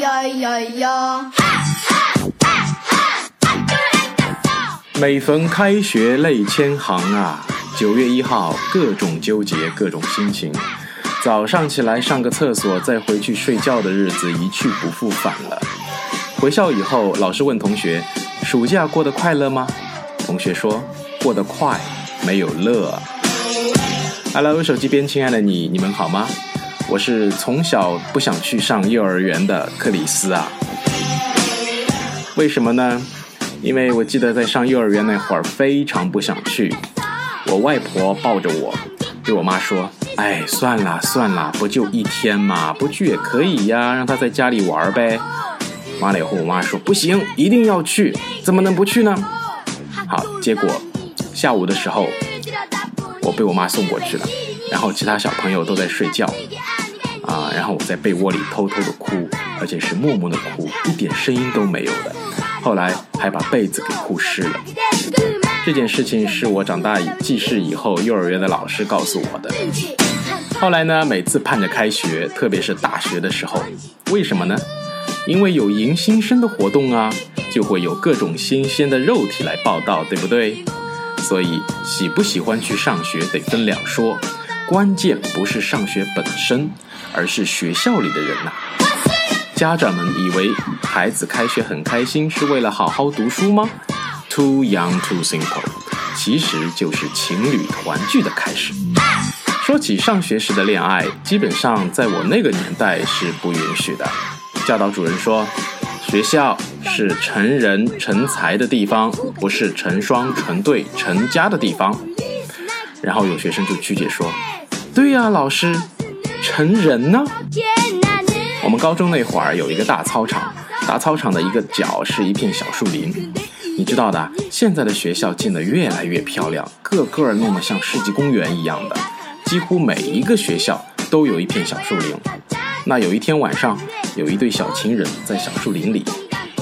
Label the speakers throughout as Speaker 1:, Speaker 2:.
Speaker 1: 呀呀呀！
Speaker 2: 每逢开学泪千行啊，九月一号各种纠结，各种心情。早上起来上个厕所，再回去睡觉的日子一去不复返了。回校以后，老师问同学：“暑假过得快乐吗？”同学说：“过得快，没有乐。” Hello，手机边亲爱的你，你们好吗？我是从小不想去上幼儿园的克里斯啊。为什么呢？因为我记得在上幼儿园那会儿非常不想去。我外婆抱着我，对我妈说：“哎，算了算了，不就一天嘛，不去也可以呀，让他在家里玩呗。”完了以后，我妈说：“不行，一定要去，怎么能不去呢？”好，结果下午的时候，我被我妈送过去了，然后其他小朋友都在睡觉。啊，然后我在被窝里偷偷的哭，而且是默默的哭，一点声音都没有的。后来还把被子给哭湿了。这件事情是我长大记事以后，幼儿园的老师告诉我的。后来呢，每次盼着开学，特别是大学的时候，为什么呢？因为有迎新生的活动啊，就会有各种新鲜的肉体来报道，对不对？所以喜不喜欢去上学得分两说，关键不是上学本身。而是学校里的人呐，家长们以为孩子开学很开心是为了好好读书吗？Too young, too simple，其实就是情侣团聚的开始。说起上学时的恋爱，基本上在我那个年代是不允许的。教导主任说，学校是成人成才的地方，不是成双成对成家的地方。然后有学生就曲解说，对呀，老师。成人呢？我们高中那会儿有一个大操场，大操场的一个角是一片小树林。你知道的，现在的学校建得越来越漂亮，个个弄得像世纪公园一样的，几乎每一个学校都有一片小树林。那有一天晚上，有一对小情人在小树林里，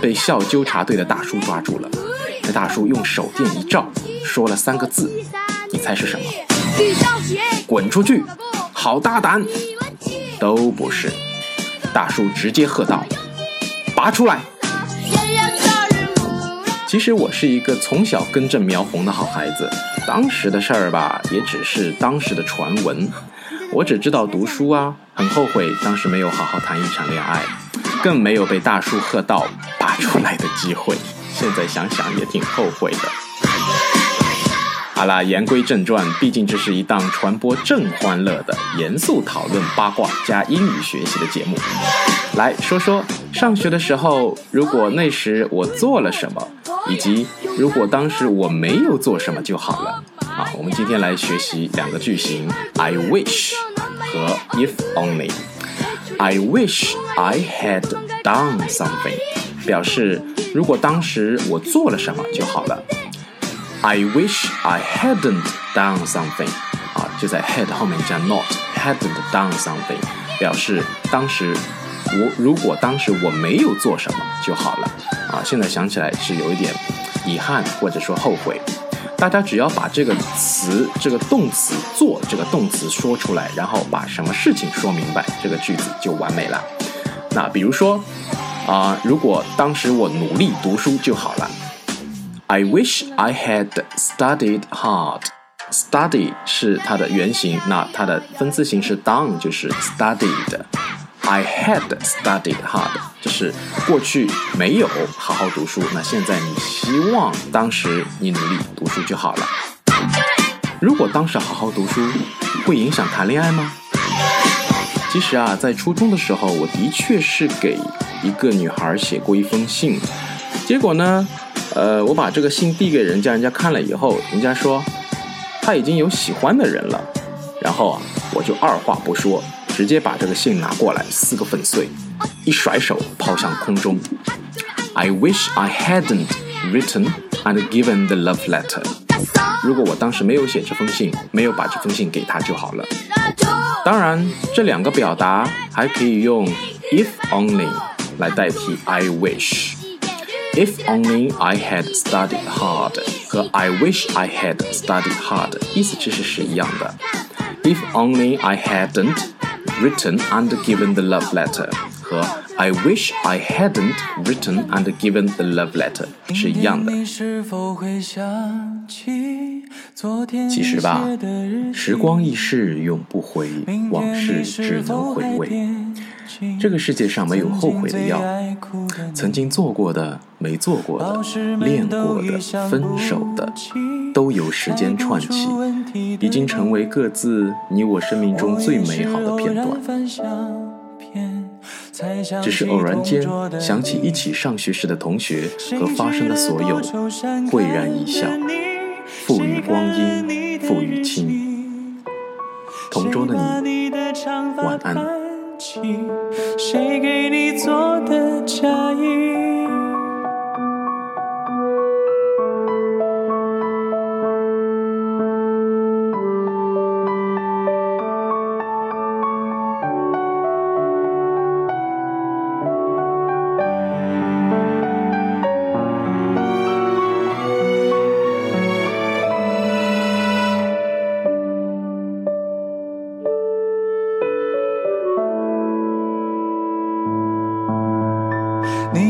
Speaker 2: 被校纠察队的大叔抓住了。那大叔用手电一照，说了三个字，你猜是什么？滚出去！好大胆！都不是，大叔直接喝道：“拔出来！”其实我是一个从小根正苗红的好孩子，当时的事儿吧，也只是当时的传闻。我只知道读书啊，很后悔当时没有好好谈一场恋爱，更没有被大叔喝到拔出来的机会。现在想想也挺后悔的。好啦，言归正传，毕竟这是一档传播正欢乐的、严肃讨论八卦加英语学习的节目。来说说上学的时候，如果那时我做了什么，以及如果当时我没有做什么就好了。啊，我们今天来学习两个句型：I wish 和 If only。I wish I had done something，表示如果当时我做了什么就好了。I wish I hadn't done something，啊，就在 had 后面加 not，hadn't done something，表示当时我如果当时我没有做什么就好了，啊，现在想起来是有一点遗憾或者说后悔。大家只要把这个词这个动词做这个动词说出来，然后把什么事情说明白，这个句子就完美了。那比如说啊，如果当时我努力读书就好了。I wish I had studied hard. Study 是它的原型，那它的分词形式 done 就是 studied。I had studied hard，就是过去没有好好读书，那现在你希望当时你努力读书就好了。如果当时好好读书，会影响谈恋爱吗？其实啊，在初中的时候，我的确是给一个女孩写过一封信，结果呢？呃，我把这个信递给人家，人家看了以后，人家说他已经有喜欢的人了。然后啊，我就二话不说，直接把这个信拿过来撕个粉碎，一甩手抛向空中。I wish I hadn't written and given the love letter。如果我当时没有写这封信，没有把这封信给他就好了。当然，这两个表达还可以用 if only 来代替 I wish。If only I had studied hard 和 I wish I had studied hard 意思其实是一样的。If only I hadn't written and given the love letter 和 I wish I hadn't written and given the love letter 是一样的。其实吧，时光易逝永不回，往事只能回味。 这个世界上没有后悔的药，曾经做过的、没做过的、恋过的、分手的，都由时间串起，已经成为各自你我生命中最美好的片段。只是偶然间想起一起上学时的同学和发生的所有，会然一笑。赋予光阴，赋予情。同桌的你，晚安。谁给你做的嫁衣？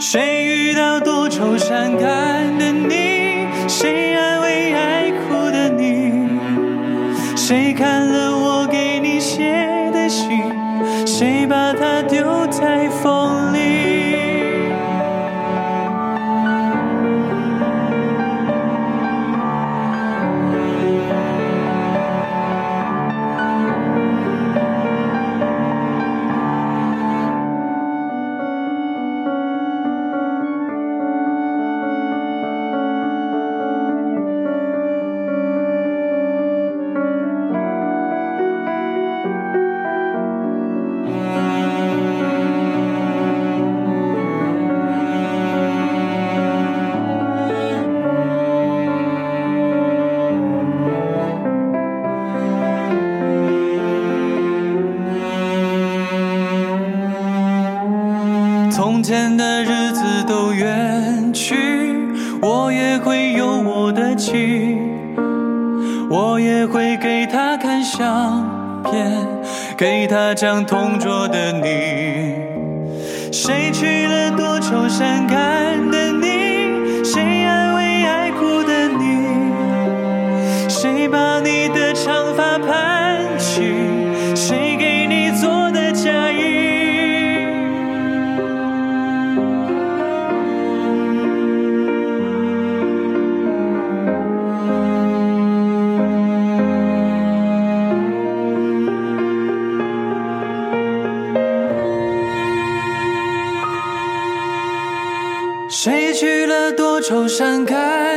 Speaker 1: 谁遇到多愁善感的你？谁安慰爱哭的你？谁看了从前的日子都远去，我也会有我的情，我也会给他看相片，给他讲同桌的你。谁娶了多愁善感的你？谁安慰爱哭的你？谁把你的长发盘起？愁善感？